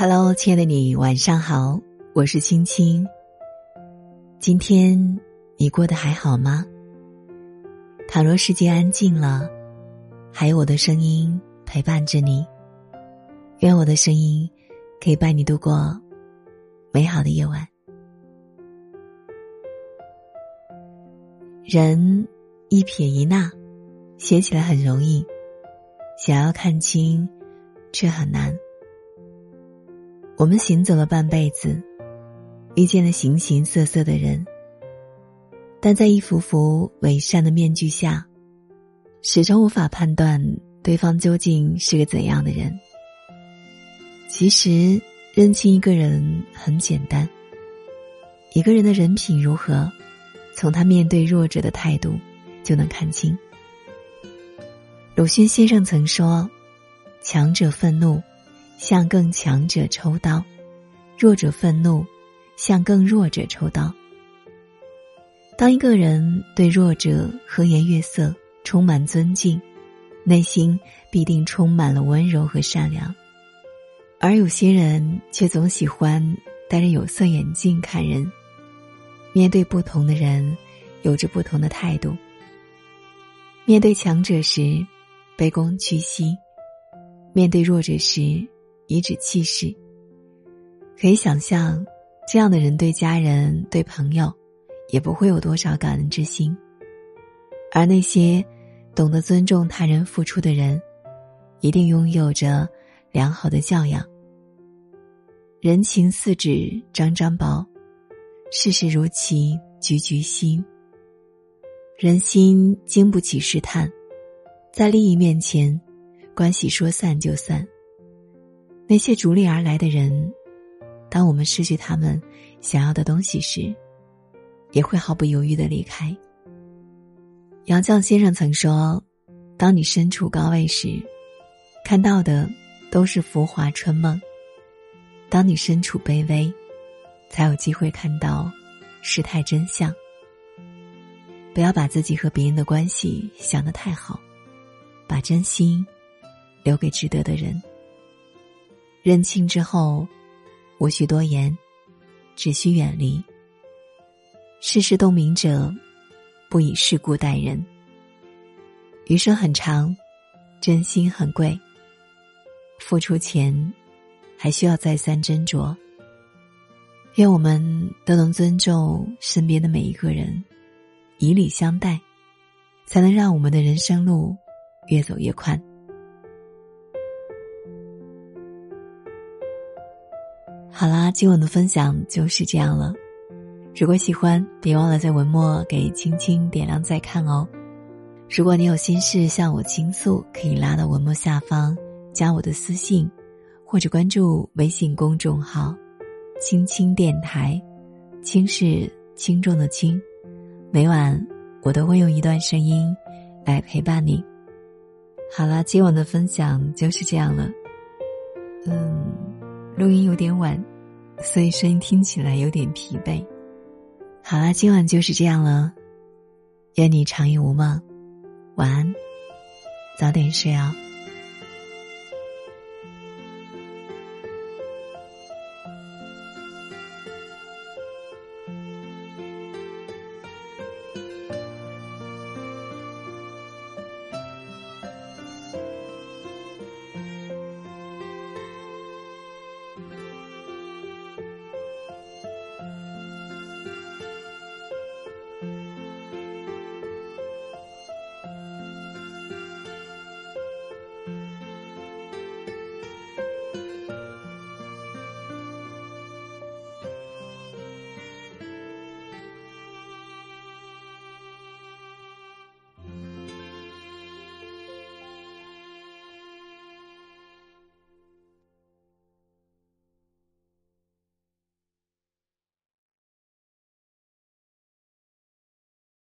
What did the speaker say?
Hello，亲爱的你，晚上好，我是青青。今天你过得还好吗？倘若世界安静了，还有我的声音陪伴着你。愿我的声音可以伴你度过美好的夜晚。人一撇一捺，写起来很容易，想要看清，却很难。我们行走了半辈子，遇见了形形色色的人，但在一幅幅伪善的面具下，始终无法判断对方究竟是个怎样的人。其实，认清一个人很简单，一个人的人品如何。从他面对弱者的态度，就能看清。鲁迅先生曾说：“强者愤怒，向更强者抽刀；弱者愤怒，向更弱者抽刀。”当一个人对弱者和颜悦色，充满尊敬，内心必定充满了温柔和善良。而有些人却总喜欢戴着有色眼镜看人。面对不同的人，有着不同的态度。面对强者时，卑躬屈膝；面对弱者时，颐指气使。可以想象，这样的人对家人、对朋友，也不会有多少感恩之心。而那些懂得尊重他人付出的人，一定拥有着良好的教养。人情似纸张张薄。世事如棋局局新。人心经不起试探，在利益面前，关系说散就散。那些逐利而来的人，当我们失去他们想要的东西时，也会毫不犹豫的离开。杨绛先生曾说：“当你身处高位时，看到的都是浮华春梦；当你身处卑微。”才有机会看到事态真相。不要把自己和别人的关系想得太好，把真心留给值得的人。认清之后，无需多言，只需远离。世事洞明者，不以世故待人。余生很长，真心很贵。付出前，还需要再三斟酌。愿我们都能尊重身边的每一个人，以礼相待，才能让我们的人生路越走越宽。好啦，今晚的分享就是这样了。如果喜欢，别忘了在文末给青青点亮再看哦。如果你有心事向我倾诉，可以拉到文末下方加我的私信，或者关注微信公众号。青青电台，轻是轻重的轻。每晚我都会用一段声音来陪伴你。好啦，今晚的分享就是这样了。嗯，录音有点晚，所以声音听起来有点疲惫。好啦，今晚就是这样了。愿你长夜无梦，晚安，早点睡哦。